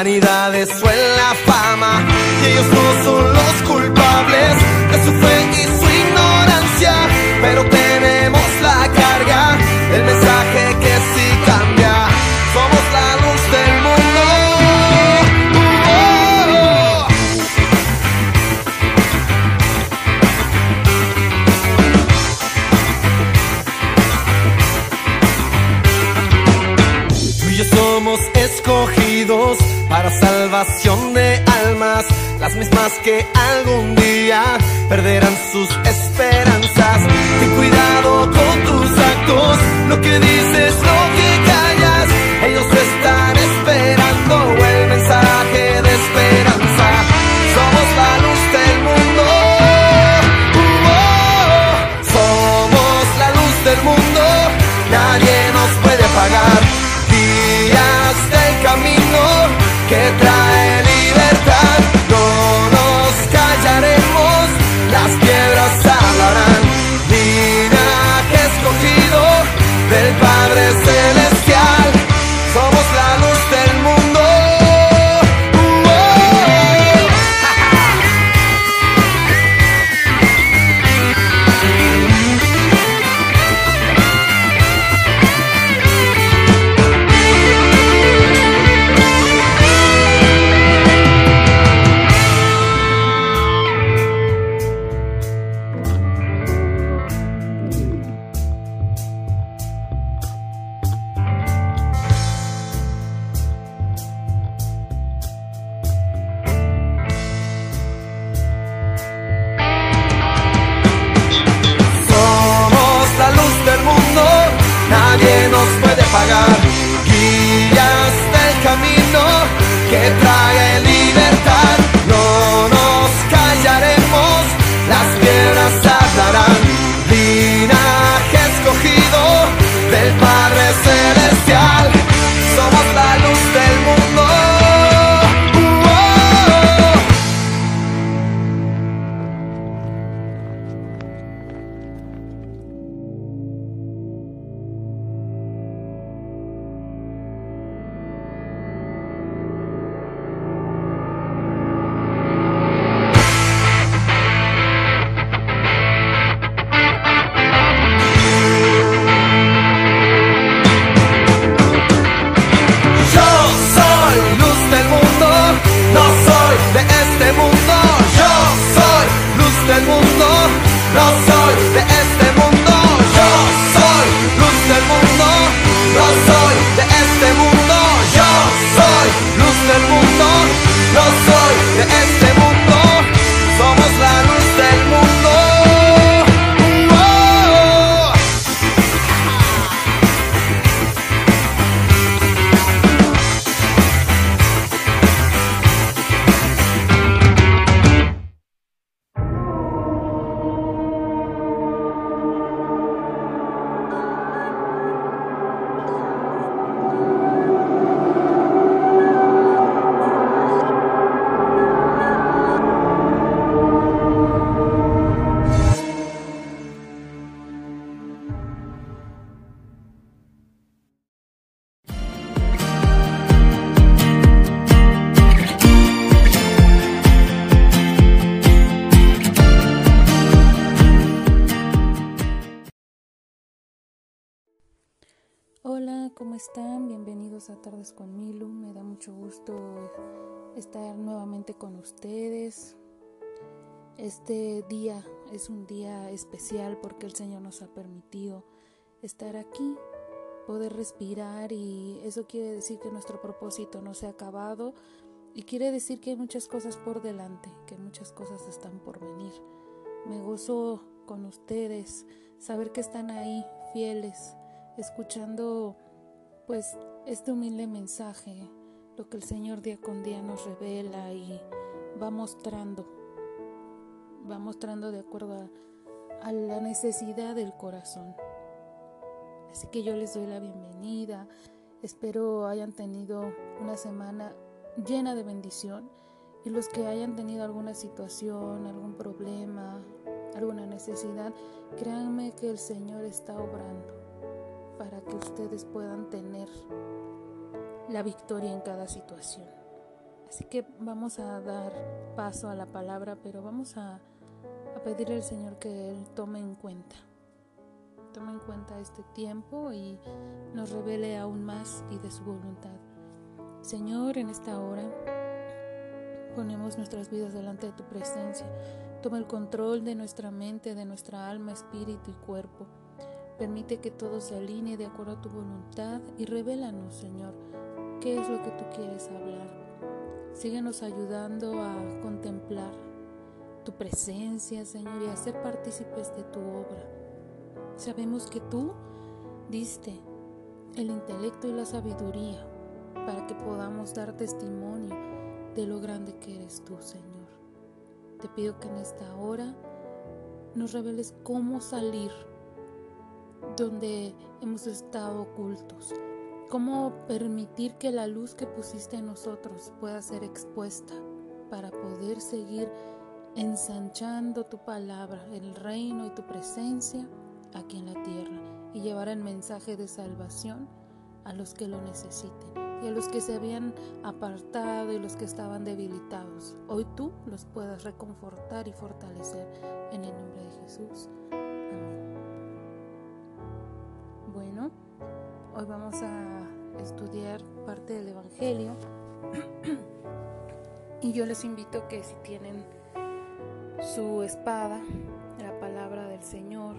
vanidades o en la fama. Y ellos no son los culpables de su fe y su ignorancia, pero mismas que algún día perderán sus esperanzas. Están? Bienvenidos a Tardes con Milu. Me da mucho gusto estar nuevamente con ustedes. Este día es un día especial porque el Señor nos ha permitido estar aquí, poder respirar y eso quiere decir que nuestro propósito no se ha acabado y quiere decir que hay muchas cosas por delante, que muchas cosas están por venir. Me gozo con ustedes, saber que están ahí fieles, escuchando pues este humilde mensaje, lo que el Señor día con día nos revela y va mostrando, va mostrando de acuerdo a, a la necesidad del corazón. Así que yo les doy la bienvenida, espero hayan tenido una semana llena de bendición y los que hayan tenido alguna situación, algún problema, alguna necesidad, créanme que el Señor está obrando para que ustedes puedan tener la victoria en cada situación. Así que vamos a dar paso a la palabra, pero vamos a, a pedirle al Señor que Él tome en cuenta. Tome en cuenta este tiempo y nos revele aún más y de su voluntad. Señor, en esta hora ponemos nuestras vidas delante de tu presencia. Toma el control de nuestra mente, de nuestra alma, espíritu y cuerpo. Permite que todo se alinee de acuerdo a tu voluntad y revélanos, Señor, qué es lo que tú quieres hablar. Síguenos ayudando a contemplar tu presencia, Señor, y a ser partícipes de tu obra. Sabemos que tú diste el intelecto y la sabiduría para que podamos dar testimonio de lo grande que eres tú, Señor. Te pido que en esta hora nos reveles cómo salir donde hemos estado ocultos, cómo permitir que la luz que pusiste en nosotros pueda ser expuesta para poder seguir ensanchando tu palabra, el reino y tu presencia aquí en la tierra y llevar el mensaje de salvación a los que lo necesiten y a los que se habían apartado y los que estaban debilitados. Hoy tú los puedas reconfortar y fortalecer en el nombre de Jesús. Hoy vamos a estudiar parte del Evangelio y yo les invito que si tienen su espada, la palabra del Señor,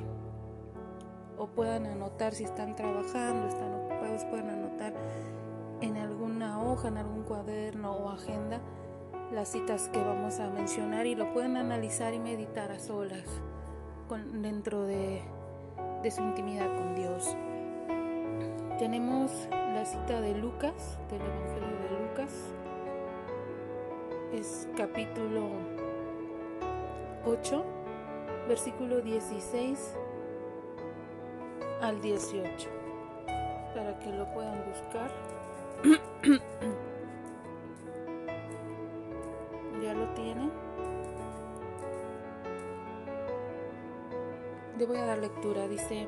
o puedan anotar si están trabajando, están ocupados, pueden anotar en alguna hoja, en algún cuaderno o agenda las citas que vamos a mencionar y lo pueden analizar y meditar a solas con, dentro de, de su intimidad con Dios. Tenemos la cita de Lucas, del Evangelio de Lucas. Es capítulo 8, versículo 16 al 18, para que lo puedan buscar. ¿Ya lo tienen? Le voy a dar lectura. Dice,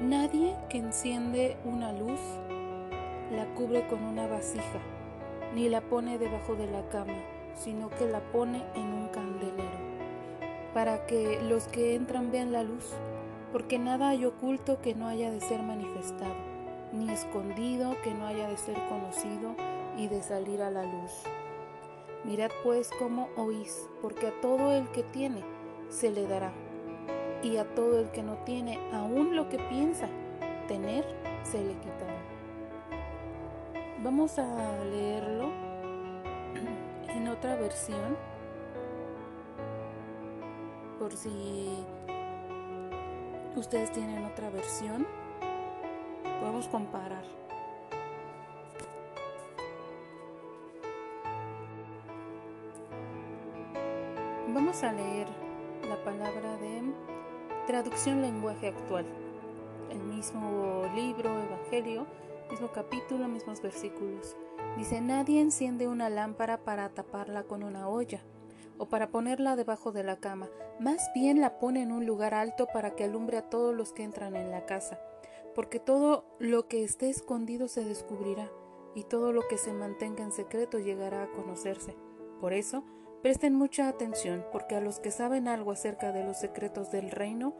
nadie que enciende una luz la cubre con una vasija, ni la pone debajo de la cama, sino que la pone en un candelero, para que los que entran vean la luz, porque nada hay oculto que no haya de ser manifestado ni escondido que no haya de ser conocido y de salir a la luz. Mirad pues cómo oís, porque a todo el que tiene se le dará, y a todo el que no tiene, aún lo que piensa tener, se le quitará. Vamos a leerlo en otra versión, por si ustedes tienen otra versión podemos comparar. Vamos a leer la palabra de traducción lenguaje actual. El mismo libro, Evangelio, mismo capítulo, mismos versículos. Dice, nadie enciende una lámpara para taparla con una olla o para ponerla debajo de la cama, más bien la pone en un lugar alto para que alumbre a todos los que entran en la casa porque todo lo que esté escondido se descubrirá, y todo lo que se mantenga en secreto llegará a conocerse. Por eso, presten mucha atención, porque a los que saben algo acerca de los secretos del reino,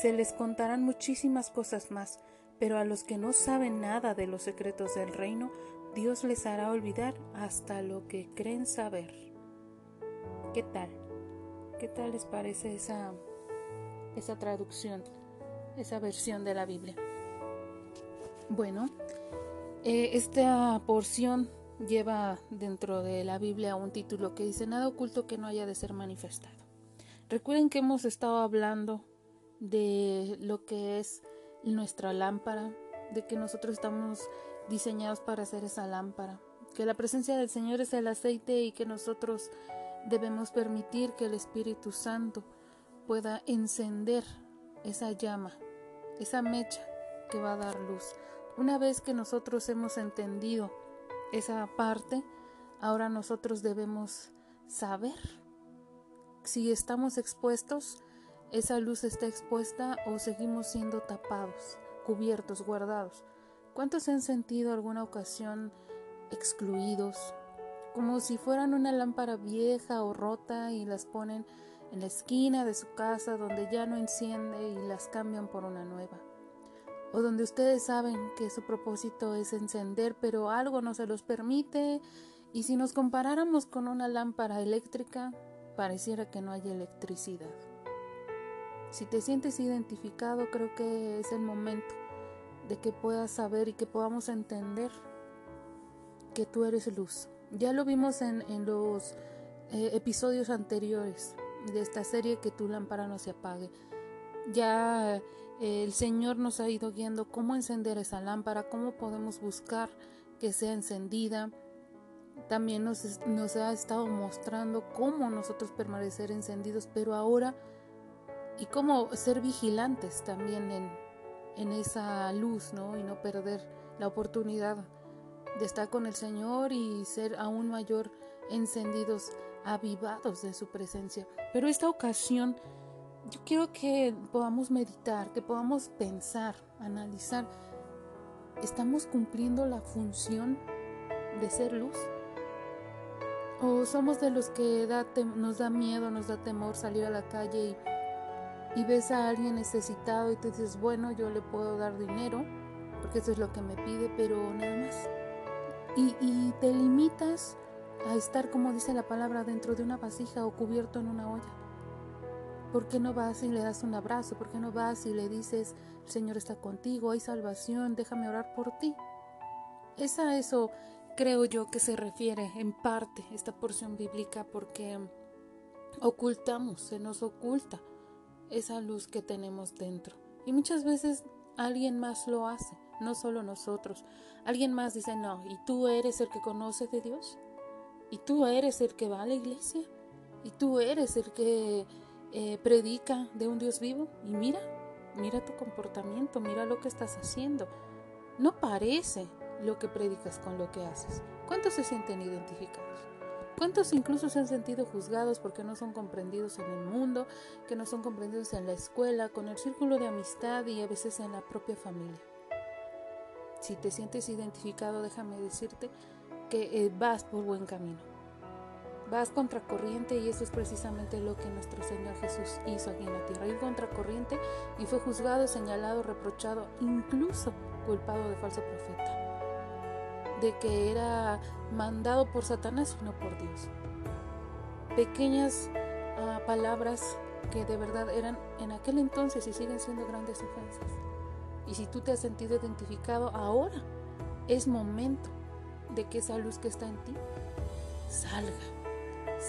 se les contarán muchísimas cosas más, pero a los que no saben nada de los secretos del reino, Dios les hará olvidar hasta lo que creen saber. ¿Qué tal? ¿Qué tal les parece esa, esa traducción, esa versión de la Biblia? Bueno, eh, esta porción lleva dentro de la Biblia un título que dice nada oculto que no haya de ser manifestado. Recuerden que hemos estado hablando de lo que es nuestra lámpara, de que nosotros estamos diseñados para hacer esa lámpara, que la presencia del Señor es el aceite y que nosotros debemos permitir que el Espíritu Santo pueda encender esa llama, esa mecha que va a dar luz. Una vez que nosotros hemos entendido esa parte, ahora nosotros debemos saber si estamos expuestos, esa luz está expuesta o seguimos siendo tapados cubiertos, guardados. ¿Cuántos se han sentido alguna ocasión excluidos, como si fueran una lámpara vieja o rota y las ponen en la esquina de su casa donde ya no enciende y las cambian por una nueva? O donde ustedes saben que su propósito es encender, pero algo no se los permite. Y si nos comparáramos con una lámpara eléctrica, pareciera que no hay electricidad. Si te sientes identificado, creo que es el momento de que puedas saber y que podamos entender que tú eres luz. Ya lo vimos en, los eh, episodios anteriores de esta serie, que tu lámpara no se apague. Ya el Señor nos ha ido guiando cómo encender esa lámpara, cómo podemos buscar que sea encendida. También nos, ha estado mostrando cómo nosotros permanecer encendidos, pero ahora y cómo ser vigilantes también en, en esa luz, ¿no? Y no perder la oportunidad de estar con el Señor y ser aún mayor encendidos, avivados de su presencia. Pero esta ocasión, yo quiero que podamos meditar, que podamos pensar, analizar, ¿estamos cumpliendo la función de ser luz? ¿O somos de los que nos da miedo, nos da temor salir a la calle y y ves a alguien necesitado y te dices, bueno, yo le puedo dar dinero, porque eso es lo que me pide, pero nada más. Y, y te limitas a estar, como dice la palabra, dentro de una vasija o cubierto en una olla. ¿Por qué no vas y le das un abrazo? ¿Por qué no vas y le dices, el Señor está contigo, hay salvación, déjame orar por ti? Es a eso creo yo que se refiere en parte esta porción bíblica porque ocultamos, se nos oculta esa luz que tenemos dentro. Y muchas veces alguien más lo hace, no solo nosotros. Alguien más dice, no, ¿y tú eres el que conoce de Dios? ¿Y tú eres el que va a la iglesia? ¿Y tú eres el que eh, predica de un Dios vivo? Y mira, mira tu comportamiento, mira lo que estás haciendo. No parece lo que predicas con lo que haces. ¿Cuántos se sienten identificados? ¿Cuántos incluso se han sentido juzgados porque no son comprendidos en el mundo, que no son comprendidos en la escuela, con el círculo de amistad y a veces en la propia familia? Si te sientes identificado, déjame decirte que eh, vas por buen camino. Vas contracorriente y eso es precisamente lo que nuestro Señor Jesús hizo aquí en la tierra. Ir contracorriente y fue juzgado, señalado, reprochado, incluso culpado de falso profeta de que era mandado por Satanás y no por Dios. Pequeñas ah, palabras que de verdad eran en aquel entonces y siguen siendo grandes ofensas. Y si tú te has sentido identificado ahora, es momento de que esa luz que está en ti salga.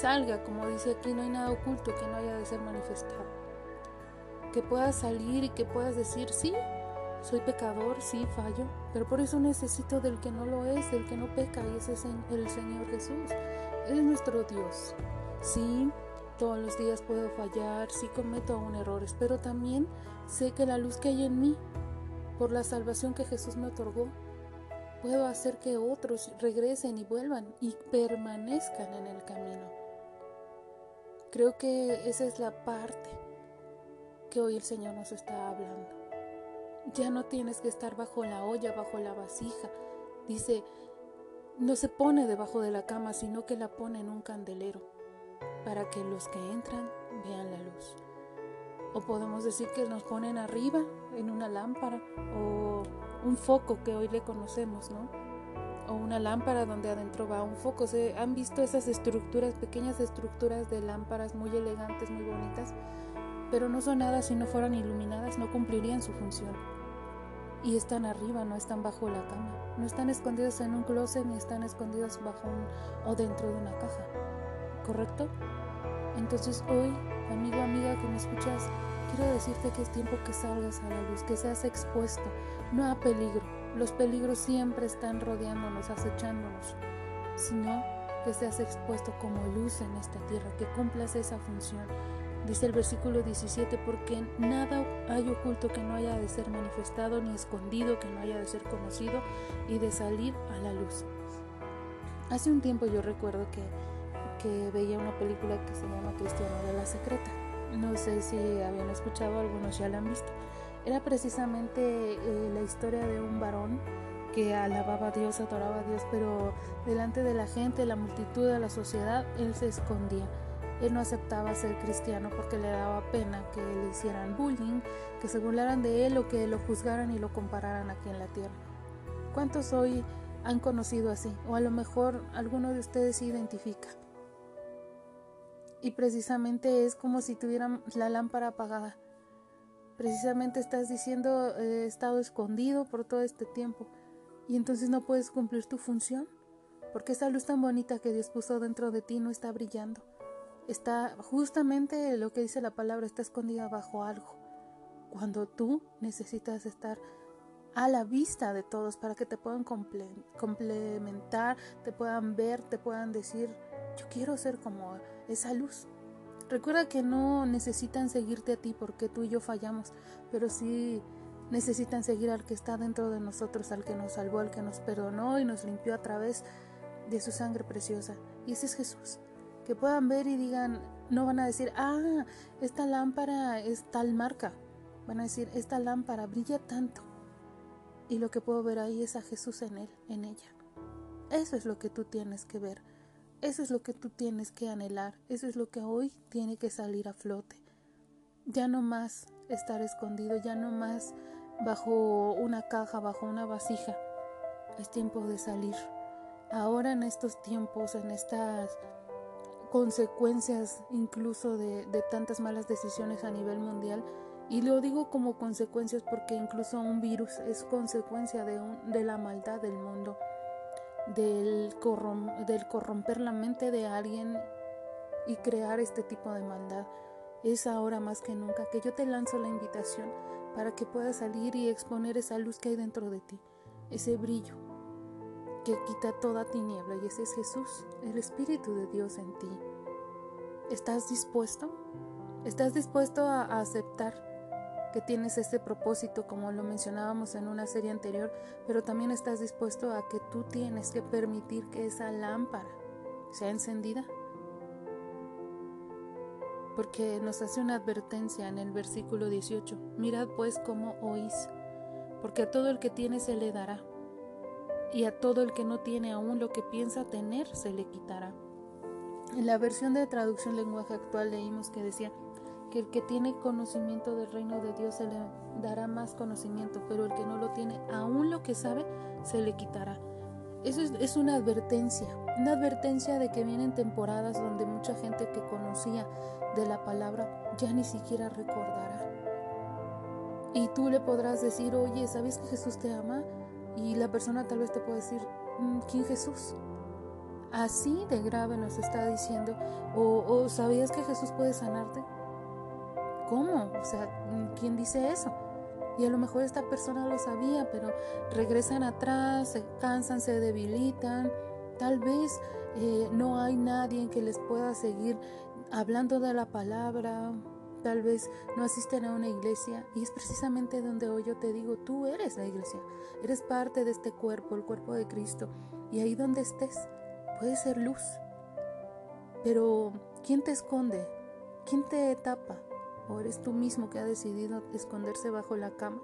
Salga, como dice aquí, no hay nada oculto que no haya de ser manifestado. Que puedas salir y que puedas decir, sí, soy pecador, sí, fallo, pero por eso necesito del que no lo es, del que no peca, y ese es el Señor Jesús. Él es nuestro Dios. Sí, todos los días puedo fallar, sí cometo aún errores, pero también sé que la luz que hay en mí, por la salvación que Jesús me otorgó, puedo hacer que otros regresen y vuelvan y permanezcan en el camino. Creo que esa es la parte que hoy el Señor nos está hablando. Ya no tienes que estar bajo la olla, bajo la vasija. Dice, no se pone debajo de la cama, sino que la pone en un candelero, para que los que entran vean la luz. O podemos decir que nos ponen arriba, en una lámpara, o un foco que hoy le conocemos, ¿no? O una lámpara donde adentro va un foco. ¿Se han visto esas estructuras, pequeñas estructuras de lámparas muy elegantes, muy bonitas? Pero no son nada si no fueran iluminadas, no cumplirían su función y están arriba, no están bajo la cama, no están escondidos en un closet ni están escondidos bajo un, o dentro de una caja, ¿correcto? Entonces hoy, amigo, amiga que me escuchas, quiero decirte que es tiempo que salgas a la luz, que seas expuesto, no a peligro. Los peligros siempre están rodeándonos, acechándonos, sino que seas expuesto como luz en esta tierra, que cumplas esa función Dice el versículo 17, porque nada hay oculto que no haya de ser manifestado, ni escondido que no haya de ser conocido y de salir a la luz. Hace un tiempo yo recuerdo que, que veía una película que se llama Cristiano de la Secreta. No sé si habían escuchado, algunos ya la han visto. Era precisamente eh, la historia de un varón que alababa a Dios, adoraba a Dios, pero delante de la gente, la multitud de la sociedad, él se escondía. Él no aceptaba ser cristiano porque le daba pena que le hicieran bullying, que se burlaran de él o que lo juzgaran y lo compararan aquí en la tierra. ¿Cuántos hoy han conocido así? O a lo mejor alguno de ustedes se identifica. Y precisamente es como si tuvieran la lámpara apagada. Precisamente estás diciendo, he estado escondido por todo este tiempo y entonces no puedes cumplir tu función, porque esa luz tan bonita que Dios puso dentro de ti no está brillando. Está justamente lo que dice la palabra, está escondida bajo algo. Cuando tú necesitas estar a la vista de todos para que te puedan complementar, te puedan ver, te puedan decir, yo quiero ser como esa luz. Recuerda que no necesitan seguirte a ti porque tú y yo fallamos, pero sí necesitan seguir al que está dentro de nosotros, al que nos salvó, al que nos perdonó y nos limpió a través de su sangre preciosa. Y ese es Jesús. Que puedan ver y digan, no van a decir, ah, esta lámpara es tal marca. Van a decir, esta lámpara brilla tanto. Y lo que puedo ver ahí es a Jesús en él, en ella. Eso es lo que tú tienes que ver. Eso es lo que tú tienes que anhelar. Eso es lo que hoy tiene que salir a flote. Ya no más estar escondido, ya no más bajo una caja, bajo una vasija. Es tiempo de salir. Ahora en estos tiempos, en estas consecuencias incluso de, tantas malas decisiones a nivel mundial, y lo digo como consecuencias porque incluso un virus es consecuencia de, de la maldad del mundo, del, corromper la mente de alguien y crear este tipo de maldad. Es ahora más que nunca que yo te lanzo la invitación para que puedas salir y exponer esa luz que hay dentro de ti, ese brillo que quita toda tiniebla y ese es Jesús, el Espíritu de Dios en ti. ¿Estás dispuesto? ¿Estás dispuesto a, aceptar que tienes este propósito como lo mencionábamos en una serie anterior, pero también estás dispuesto a que tú tienes que permitir que esa lámpara sea encendida? porque nos hace una advertencia en el versículo 18. Mirad pues cómo oís, porque a todo el que tiene se le dará, y a todo el que no tiene aún lo que piensa tener se le quitará. En la versión de traducción lenguaje actual leímos que decía el que tiene conocimiento del reino de Dios se le dará más conocimiento, pero el que no lo tiene, aún lo que sabe, se le quitará. Eso es, una advertencia, una advertencia de que vienen temporadas donde mucha gente que conocía de la palabra ya ni siquiera recordará. Y tú le podrás decir, oye, ¿sabes que Jesús te ama? Y la persona tal vez te pueda decir, mm, ¿quién Jesús? Así de grave nos está diciendo, o, o ¿sabías que Jesús puede sanarte? ¿Cómo? O sea, ¿quién dice eso? Y a lo mejor esta persona lo sabía, pero regresan atrás, se cansan, se debilitan. Tal vez eh, no hay nadie que les pueda seguir hablando de la palabra, tal vez no asisten a una iglesia y es precisamente donde hoy yo te digo, tú eres la iglesia, eres parte de este cuerpo, el cuerpo de Cristo, y ahí donde estés puede ser luz. Pero ¿quién te esconde? ¿Quién te tapa? ¿O eres tú mismo que ha decidido esconderse bajo la cama?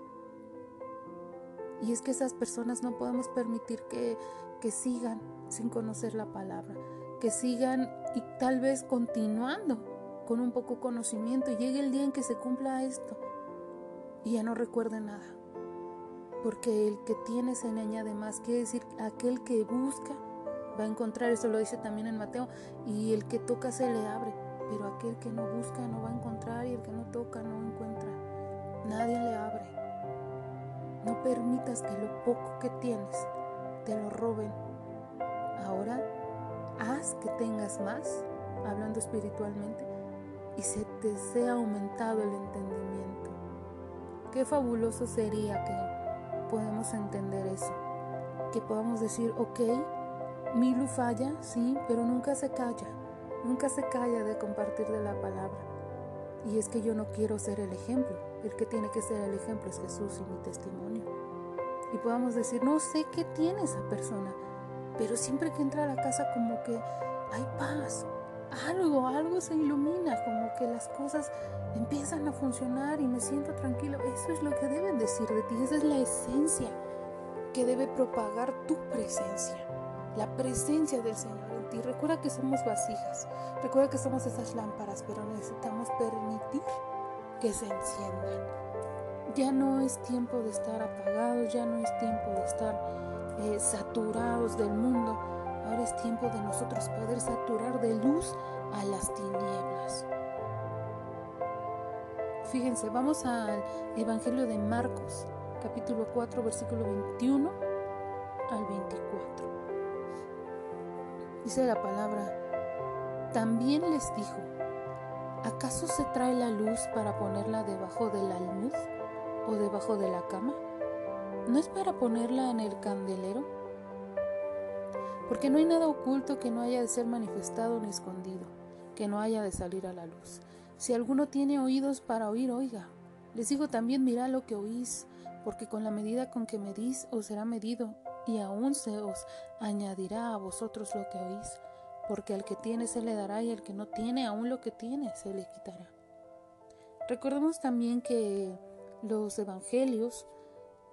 Y es que esas personas no podemos permitir que, que sigan sin conocer la palabra que sigan y tal vez continuando con un poco conocimiento. Llegue el día en que se cumpla esto y ya no recuerde nada. Porque el que tiene se le añade más, quiere decir aquel que busca va a encontrar, eso lo dice también en Mateo, y el que toca se le abre, pero aquel que no busca no va a encontrar y el que no toca no encuentra. Nadie le abre. No permitas que lo poco que tienes te lo roben. Ahora haz que tengas más, hablando espiritualmente, y se te sea aumentado el entendimiento. Qué fabuloso sería que podamos entender eso, que podamos decir, ok, Milu falla, sí, pero nunca se calla, nunca se calla de compartir de la palabra. Y es que yo no quiero ser el ejemplo, el que tiene que ser el ejemplo es Jesús y mi testimonio. Y podamos decir, no sé qué tiene esa persona, pero siempre que entra a la casa como que hay paz, algo, algo se ilumina, como que las cosas empiezan a funcionar y me siento tranquilo. Eso es lo que deben decir de ti, esa es la esencia que debe propagar tu presencia, la presencia del Señor ti. Recuerda que somos vasijas, recuerda que somos esas lámparas, pero necesitamos permitir que se enciendan. Ya no es tiempo de estar apagados, ya no es tiempo de estar eh, saturados del mundo. Ahora es tiempo de nosotros poder saturar de luz a las tinieblas. Fíjense, vamos al Evangelio de Marcos, capítulo 4, versículo 21 al 24. Dice la palabra, también les dijo, ¿acaso se trae la luz para ponerla debajo del almud o debajo de la cama? ¿No es para ponerla en el candelero? Porque no hay nada oculto que no haya de ser manifestado ni escondido, que no haya de salir a la luz. Si alguno tiene oídos para oír, oiga. Les digo también, mirad lo que oís, porque con la medida con que medís os será medido, y aún se os añadirá a vosotros lo que oís, porque al que tiene se le dará y al que no tiene aún lo que tiene se le quitará. Recordemos también que los evangelios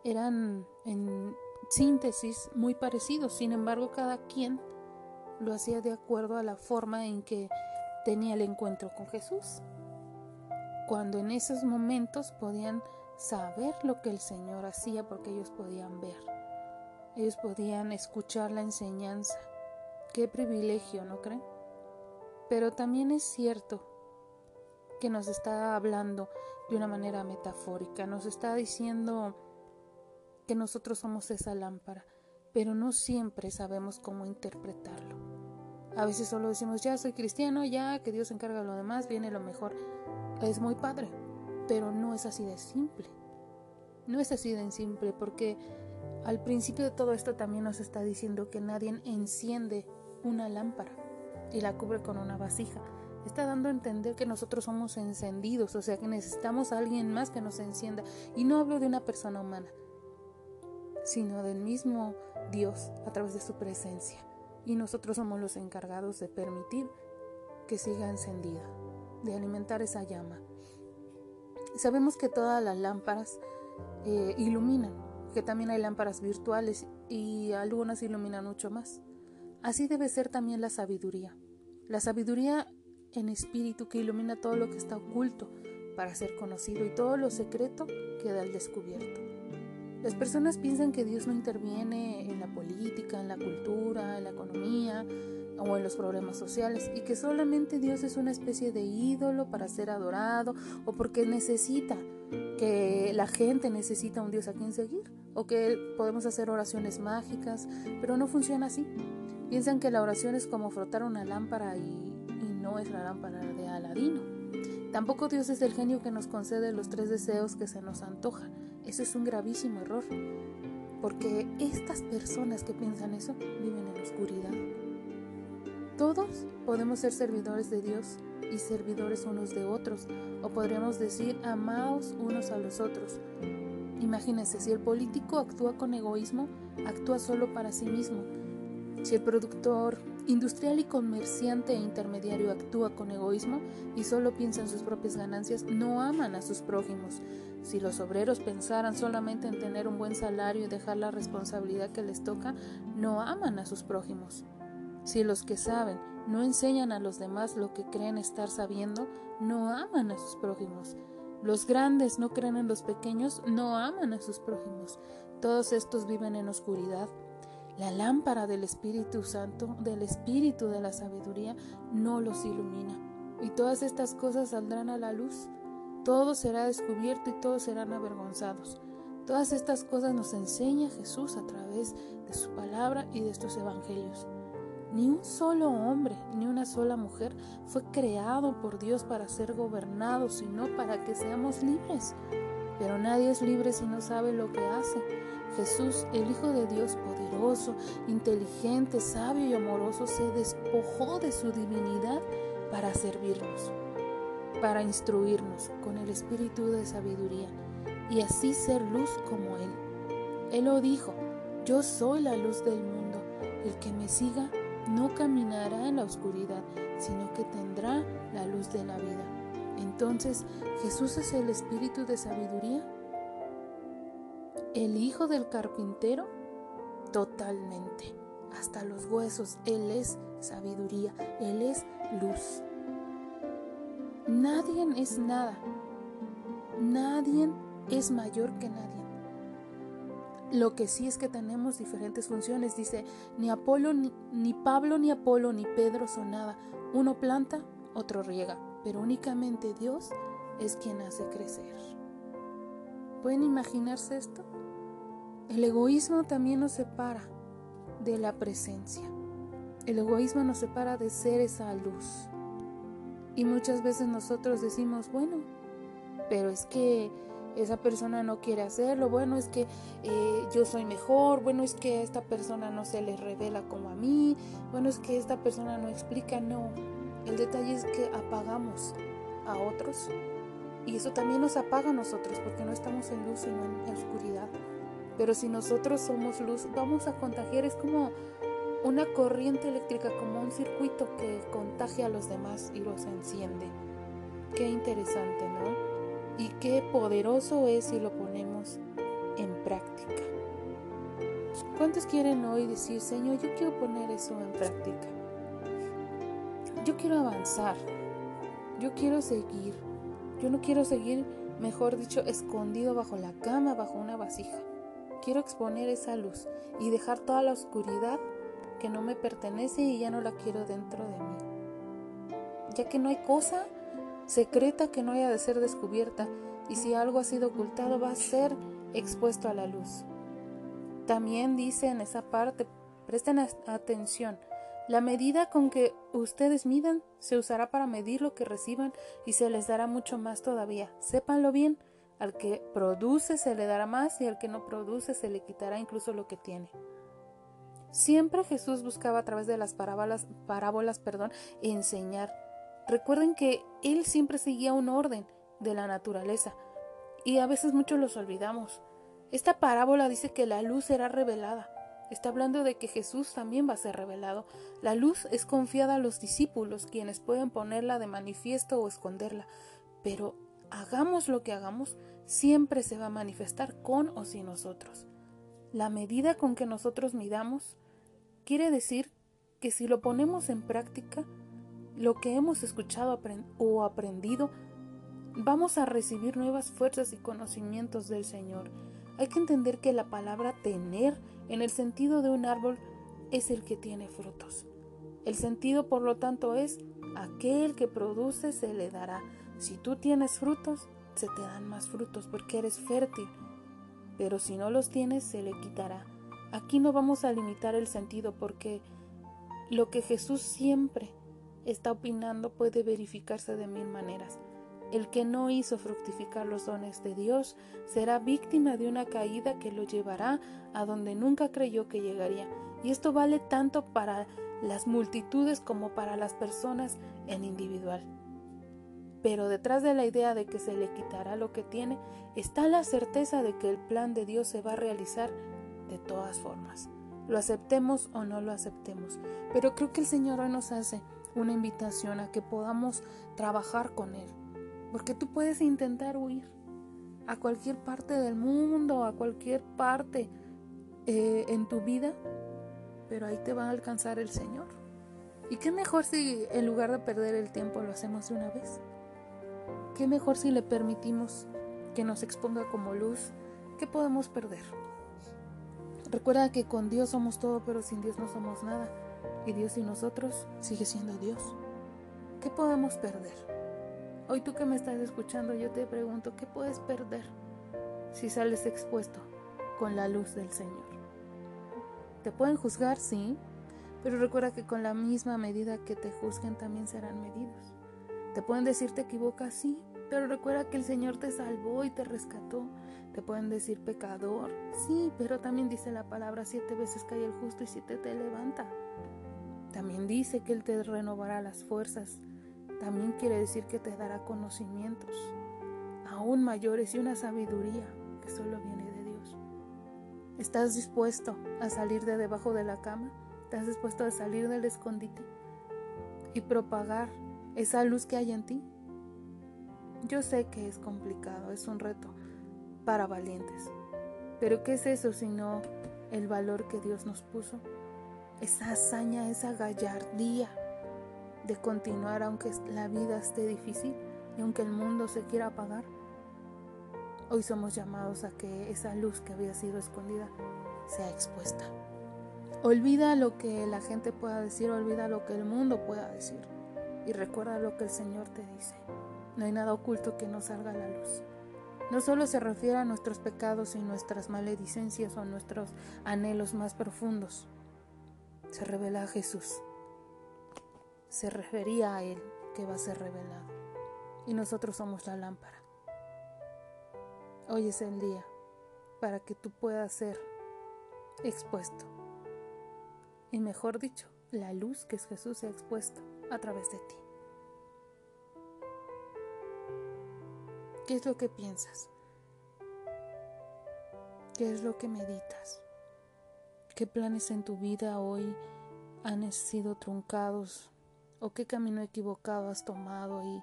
eran en síntesis muy parecidos, sin embargo cada quien lo hacía de acuerdo a la forma en que tenía el encuentro con Jesús. Cuando en esos momentos podían saber lo que el Señor hacía porque ellos podían ver. Ellos podían escuchar la enseñanza. Qué privilegio, ¿no creen? Pero también es cierto que nos está hablando de una manera metafórica, nos está diciendo que nosotros somos esa lámpara, pero no siempre sabemos cómo interpretarlo. A veces solo decimos, ya soy cristiano, ya que Dios encarga lo demás, viene lo mejor. Es muy padre, pero no es así de simple. No es así de simple porque al principio de todo esto también nos está diciendo que nadie enciende una lámpara y la cubre con una vasija. Está dando a entender que nosotros somos encendidos, o sea que necesitamos a alguien más que nos encienda. Y no hablo de una persona humana, sino del mismo Dios a través de su presencia. Y nosotros somos los encargados de permitir que siga encendida, de alimentar esa llama. Sabemos que todas las lámparas eh, iluminan, que también hay lámparas virtuales y algunas iluminan mucho más. Así debe ser también la sabiduría. La sabiduría en espíritu que ilumina todo lo que está oculto para ser conocido y todo lo secreto queda al descubierto. Las personas piensan que Dios no interviene en la política, en la cultura, en la economía, o en los problemas sociales y que solamente Dios es una especie de ídolo para ser adorado o porque necesita que la gente necesita un Dios a quien seguir o que podemos hacer oraciones mágicas, pero no funciona así. Piensan que la oración es como frotar una lámpara y, no es la lámpara de Aladino. Tampoco Dios es el genio que nos concede los tres deseos que se nos antoja. Eso es un gravísimo error, porque estas personas que piensan eso viven en oscuridad. Todos podemos ser servidores de Dios y servidores unos de otros, o podríamos decir amados unos a los otros. Imagínense, si el político actúa con egoísmo, actúa solo para sí mismo. Si el productor industrial y comerciante e intermediario actúa con egoísmo y solo piensa en sus propias ganancias, no aman a sus prójimos. Si los obreros pensaran solamente en tener un buen salario y dejar la responsabilidad que les toca, no aman a sus prójimos. Si los que saben no enseñan a los demás lo que creen estar sabiendo, no aman a sus prójimos. Los grandes no creen en los pequeños, no aman a sus prójimos. Todos estos viven en oscuridad. La lámpara del Espíritu Santo, del Espíritu de la sabiduría, no los ilumina. Y todas estas cosas saldrán a la luz. Todo será descubierto y todos serán avergonzados. Todas estas cosas nos enseña Jesús a través de su palabra y de estos evangelios. Ni un solo hombre, ni una sola mujer fue creado por Dios para ser gobernado, sino para que seamos libres. Pero nadie es libre si no sabe lo que hace. Jesús, el Hijo de Dios poderoso, inteligente, sabio y amoroso, se despojó de su divinidad para servirnos, para instruirnos con el espíritu de sabiduría y así ser luz como Él. Él lo dijo, yo soy la luz del mundo, el que me siga no caminará en la oscuridad, sino que tendrá la luz de la vida. Entonces, ¿Jesús es el espíritu de sabiduría? ¿El hijo del carpintero? Totalmente. Hasta los huesos. Él es sabiduría. Él es luz. Nadie es nada. Nadie es mayor que nadie. Lo que sí es que tenemos diferentes funciones. Dice, ni Apolo, ni, Pablo, ni Apolo, ni Pedro son nada. Uno planta, otro riega. Pero únicamente Dios es quien hace crecer. ¿Pueden imaginarse esto? El egoísmo también nos separa de la presencia. El egoísmo nos separa de ser esa luz. Y muchas veces nosotros decimos, bueno, pero es que esa persona no quiere hacerlo, bueno es que eh, yo soy mejor, bueno es que esta persona no se le revela como a mí, bueno es que esta persona no explica, no. El detalle es que apagamos a otros y eso también nos apaga a nosotros porque no estamos en luz sino en oscuridad. Pero si nosotros somos luz, vamos a contagiar, es como una corriente eléctrica, como un circuito que contagia a los demás y los enciende. Qué interesante, ¿no? Y qué poderoso es si lo ponemos en práctica. ¿Cuántos quieren hoy decir, Señor, yo quiero poner eso en práctica? Yo quiero avanzar, yo quiero seguir, yo no quiero seguir, mejor dicho, escondido bajo la cama, bajo una vasija. Quiero exponer esa luz y dejar toda la oscuridad que no me pertenece y ya no la quiero dentro de mí. Ya que no hay cosa secreta que no haya de ser descubierta, y si algo ha sido ocultado va a ser expuesto a la luz. También dice en esa parte, presten atención, la medida con que ustedes midan se usará para medir lo que reciban y se les dará mucho más todavía. Sépanlo bien, al que produce se le dará más y al que no produce se le quitará incluso lo que tiene. Siempre Jesús buscaba a través de las parábolas, parábolas perdón, enseñar Recuerden que Él siempre seguía un orden de la naturaleza y a veces muchos los olvidamos. Esta parábola dice que la luz será revelada. Está hablando de que Jesús también va a ser revelado. La luz es confiada a los discípulos, quienes pueden ponerla de manifiesto o esconderla. Pero hagamos lo que hagamos, siempre se va a manifestar con o sin nosotros. La medida con que nosotros midamos quiere decir que si lo ponemos en práctica, lo que hemos escuchado o aprendido, vamos a recibir nuevas fuerzas y conocimientos del Señor. Hay que entender que la palabra tener en el sentido de un árbol es el que tiene frutos. El sentido, por lo tanto, es aquel que produce se le dará. Si tú tienes frutos, se te dan más frutos porque eres fértil. Pero si no los tienes, se le quitará. Aquí no vamos a limitar el sentido porque lo que Jesús siempre está opinando puede verificarse de mil maneras. El que no hizo fructificar los dones de Dios será víctima de una caída que lo llevará a donde nunca creyó que llegaría. Y esto vale tanto para las multitudes como para las personas en individual. Pero detrás de la idea de que se le quitará lo que tiene está la certeza de que el plan de Dios se va a realizar de todas formas. Lo aceptemos o no lo aceptemos. Pero creo que el Señor hoy nos hace una invitación a que podamos trabajar con Él. Porque tú puedes intentar huir a cualquier parte del mundo, a cualquier parte eh, en tu vida, pero ahí te va a alcanzar el Señor. ¿Y qué mejor si en lugar de perder el tiempo lo hacemos de una vez? ¿Qué mejor si le permitimos que nos exponga como luz? ¿Qué podemos perder? Recuerda que con Dios somos todo, pero sin Dios no somos nada y Dios y nosotros sigue siendo Dios. ¿Qué podemos perder? Hoy tú que me estás escuchando, yo te pregunto, ¿qué puedes perder si sales expuesto con la luz del Señor? Te pueden juzgar, sí, pero recuerda que con la misma medida que te juzguen también serán medidos. Te pueden decir te equivocas, sí, pero recuerda que el Señor te salvó y te rescató. Te pueden decir pecador, sí, pero también dice la palabra siete veces cae el justo y siete te levanta. También dice que Él te renovará las fuerzas. También quiere decir que te dará conocimientos aún mayores y una sabiduría que solo viene de Dios. ¿Estás dispuesto a salir de debajo de la cama ¿Estás dispuesto a salir del escondite y propagar esa luz que hay en ti? Yo sé que es complicado, es un reto para valientes. Pero ¿qué es eso sino el valor que Dios nos puso? Esa hazaña, esa gallardía de continuar aunque la vida esté difícil y aunque el mundo se quiera apagar. Hoy somos llamados a que esa luz que había sido escondida sea expuesta. Olvida lo que la gente pueda decir, olvida lo que el mundo pueda decir y recuerda lo que el Señor te dice. No hay nada oculto que no salga a la luz. No solo se refiere a nuestros pecados y nuestras maledicencias o nuestros anhelos más profundos. Se revela a Jesús. Se refería a Él que va a ser revelado. Y nosotros somos la lámpara. Hoy es el día para que tú puedas ser expuesto. Y mejor dicho, la luz que es Jesús se ha expuesto a través de ti. ¿Qué es lo que piensas? ¿Qué es lo que meditas? ¿Qué planes en tu vida hoy han sido truncados? ¿O qué camino equivocado has tomado y,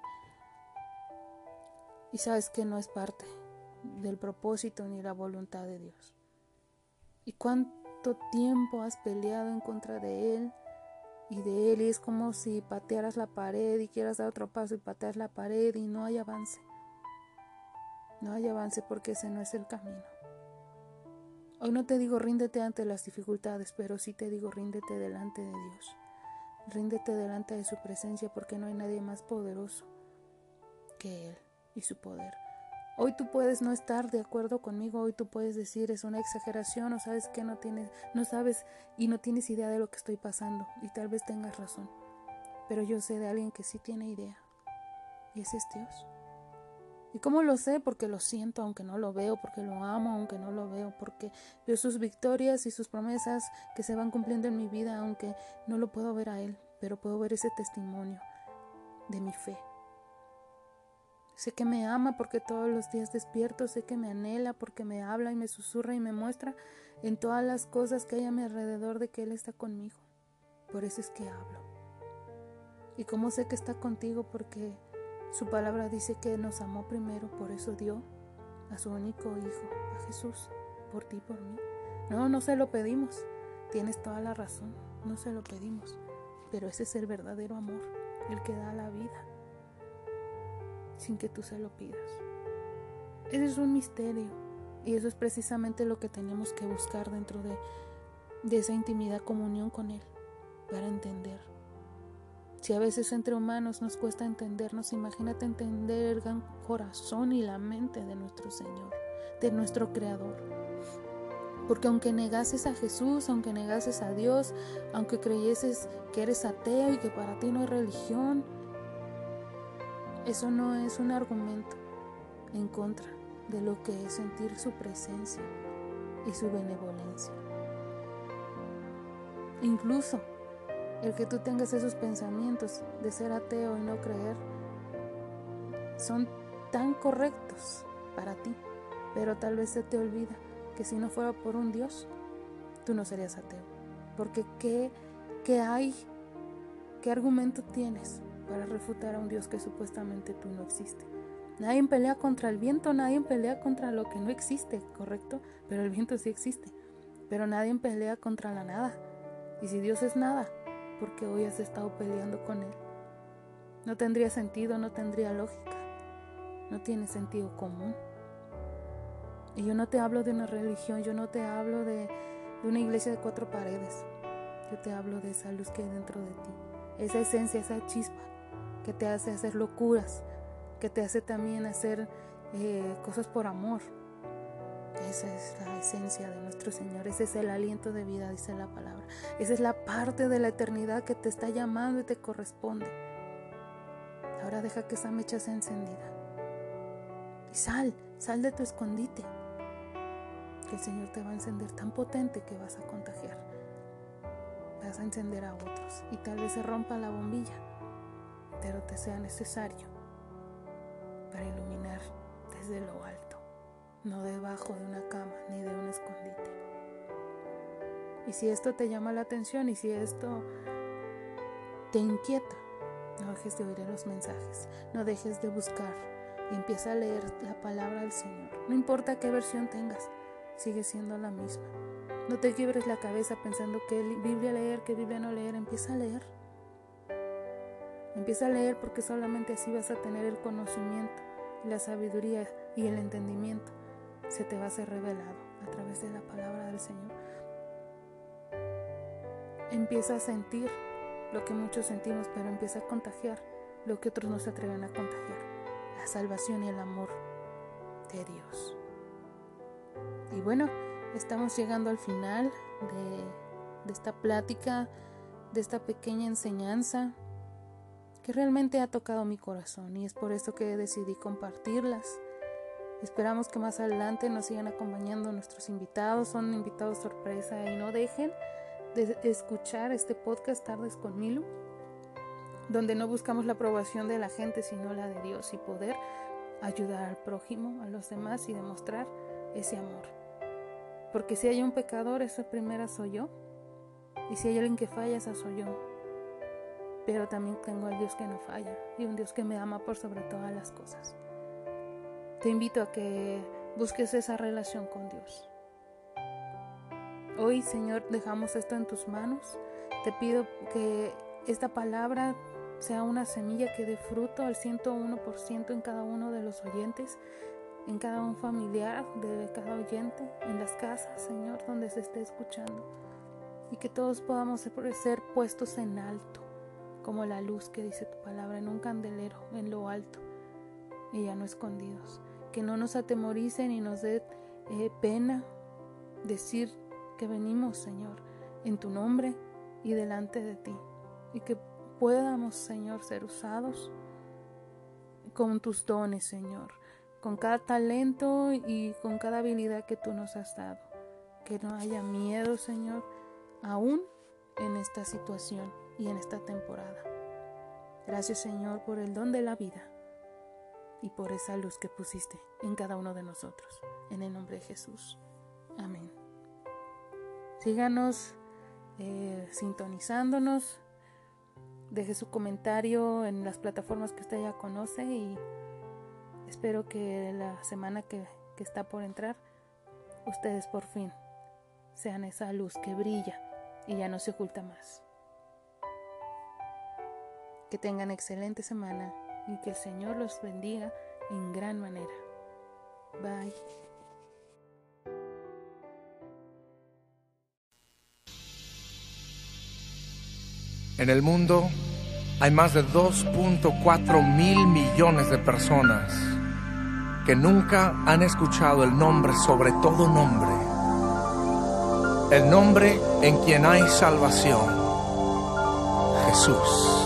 y sabes que no es parte del propósito ni la voluntad de Dios? ¿Y cuánto tiempo has peleado en contra de Él? y de él y es como si patearas la pared y quieras dar otro paso y pateas la pared y no hay avance. No hay avance porque ese no es el camino. Hoy no te digo ríndete ante las dificultades, pero sí te digo ríndete delante de Dios. Ríndete delante de su presencia porque no hay nadie más poderoso que Él y su poder. Hoy tú puedes no estar de acuerdo conmigo, hoy tú puedes decir es una exageración o sabes que no tienes, no sabes y no tienes idea de lo que estoy pasando y tal vez tengas razón. Pero yo sé de alguien que sí tiene idea y ese es Dios. ¿Y cómo lo sé? Porque lo siento, aunque no lo veo, porque lo amo, aunque no lo veo, porque veo sus victorias y sus promesas que se van cumpliendo en mi vida, aunque no lo puedo ver a Él, pero puedo ver ese testimonio de mi fe. Sé que me ama porque todos los días despierto, sé que me anhela porque me habla y me susurra y me muestra en todas las cosas que hay a mi alrededor de que Él está conmigo. Por eso es que hablo. Y cómo sé que está contigo porque su palabra dice que nos amó primero, por eso dio a su único Hijo, a Jesús, por ti por mí. No, no se lo pedimos. Tienes toda la razón, no se lo pedimos. Pero ese es el verdadero amor, el que da la vida, sin que tú se lo pidas. Ese es un misterio y eso es precisamente lo que tenemos que buscar dentro de, de esa intimidad comunión con Él, para entender si a veces entre humanos nos cuesta entendernos, imagínate entender el gran corazón y la mente de nuestro Señor, de nuestro Creador. Porque aunque negases a Jesús, aunque negases a Dios, aunque creyeses que eres ateo y que para ti no hay religión, eso no es un argumento en contra de lo que es sentir su presencia y su benevolencia. Incluso el que tú tengas esos pensamientos de ser ateo y no creer son tan correctos para ti, pero tal vez se te olvida que si no fuera por un Dios, tú no serías ateo. Porque ¿qué, qué hay? ¿Qué argumento tienes para refutar a un Dios que supuestamente tú no existe? Nadie pelea contra el viento, nadie pelea contra lo que no existe, ¿correcto? Pero el viento sí existe. Pero nadie pelea contra la nada. Y si Dios es nada, porque hoy has estado peleando con Él. No tendría sentido, no tendría lógica, no tiene sentido común. Y yo no te hablo de una religión, yo no te hablo de, de una iglesia de cuatro paredes, yo te hablo de esa luz que hay dentro de ti, esa esencia, esa chispa que te hace hacer locuras, que te hace también hacer eh, cosas por amor, esa es la esencia de nuestro Señor, ese es el aliento de vida, dice la palabra. Esa es la parte de la eternidad que te está llamando y te corresponde. Ahora deja que esa mecha sea encendida. Y sal, sal de tu escondite. Que el Señor te va a encender tan potente que vas a contagiar. Vas a encender a otros y tal vez se rompa la bombilla, pero te sea necesario para iluminar desde lo alto no debajo de una cama ni de un escondite. Y si esto te llama la atención y si esto te inquieta, no dejes de oír los mensajes, no dejes de buscar y empieza a leer la palabra del Señor. No importa qué versión tengas, sigue siendo la misma. No te quiebres la cabeza pensando que Biblia leer, que Biblia no leer, empieza a leer. Empieza a leer porque solamente así vas a tener el conocimiento, la sabiduría y el entendimiento. Se te va a ser revelado a través de la palabra del Señor. Empieza a sentir lo que muchos sentimos, pero empieza a contagiar lo que otros no se atreven a contagiar. La salvación y el amor de Dios. Y bueno, estamos llegando al final de, de esta plática, de esta pequeña enseñanza que realmente ha tocado mi corazón y es por eso que decidí compartirlas. Esperamos que más adelante nos sigan acompañando nuestros invitados, son invitados sorpresa y no dejen de escuchar este podcast Tardes con Milu, donde no buscamos la aprobación de la gente, sino la de Dios y poder ayudar al prójimo, a los demás y demostrar ese amor. Porque si hay un pecador, esa primera soy yo. Y si hay alguien que falla, esa soy yo. Pero también tengo al Dios que no falla y un Dios que me ama por sobre todas las cosas. Te invito a que busques esa relación con Dios. Hoy, Señor, dejamos esto en tus manos. Te pido que esta palabra sea una semilla que dé fruto al 101% en cada uno de los oyentes, en cada un familiar de cada oyente, en las casas, Señor, donde se esté escuchando. Y que todos podamos ser puestos en alto, como la luz que dice tu palabra, en un candelero, en lo alto, y ya no escondidos. Que no nos atemoricen y nos dé eh, pena decir que venimos, Señor, en tu nombre y delante de ti. Y que podamos, Señor, ser usados con tus dones, Señor, con cada talento y con cada habilidad que tú nos has dado. Que no haya miedo, Señor, aún en esta situación y en esta temporada. Gracias, Señor, por el don de la vida y por esa luz que pusiste en cada uno de nosotros. En el nombre de Jesús. Amén. Síganos eh, sintonizándonos. Deje su comentario en las plataformas que usted ya conoce y espero que la semana que, que está por entrar, ustedes por fin sean esa luz que brilla y ya no se oculta más. Que tengan excelente semana y que el Señor los bendiga en gran manera. Bye. En el mundo hay más de 2.4 mil millones de personas que nunca han escuchado el nombre sobre todo nombre, el nombre en quien hay salvación, Jesús.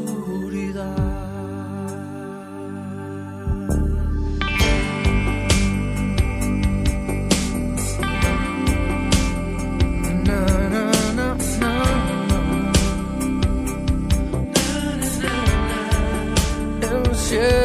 Enciende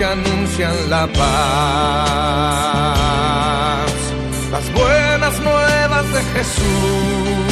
que anuncian la paz, las buenas nuevas de Jesús.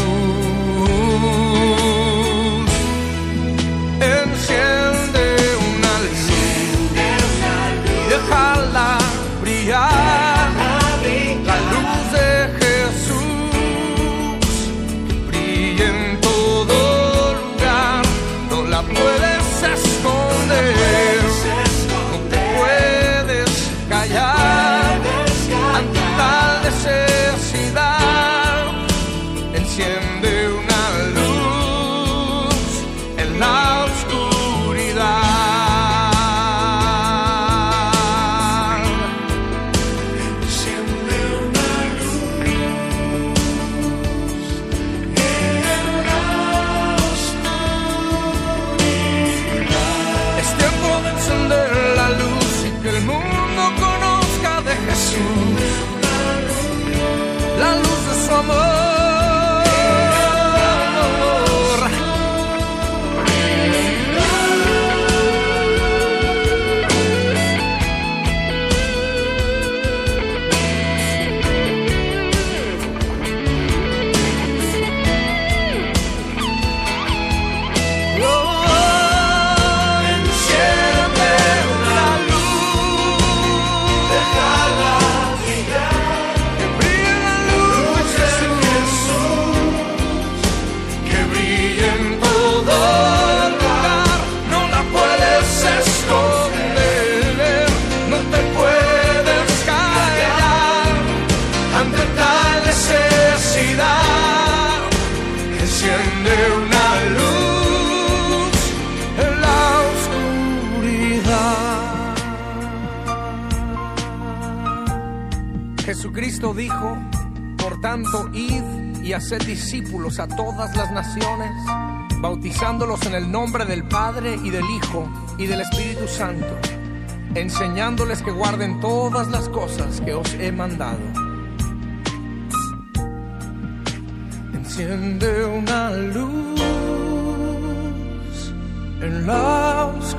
haced discípulos a todas las naciones, bautizándolos en el nombre del Padre y del Hijo y del Espíritu Santo, enseñándoles que guarden todas las cosas que os he mandado. Enciende una luz en la oscuridad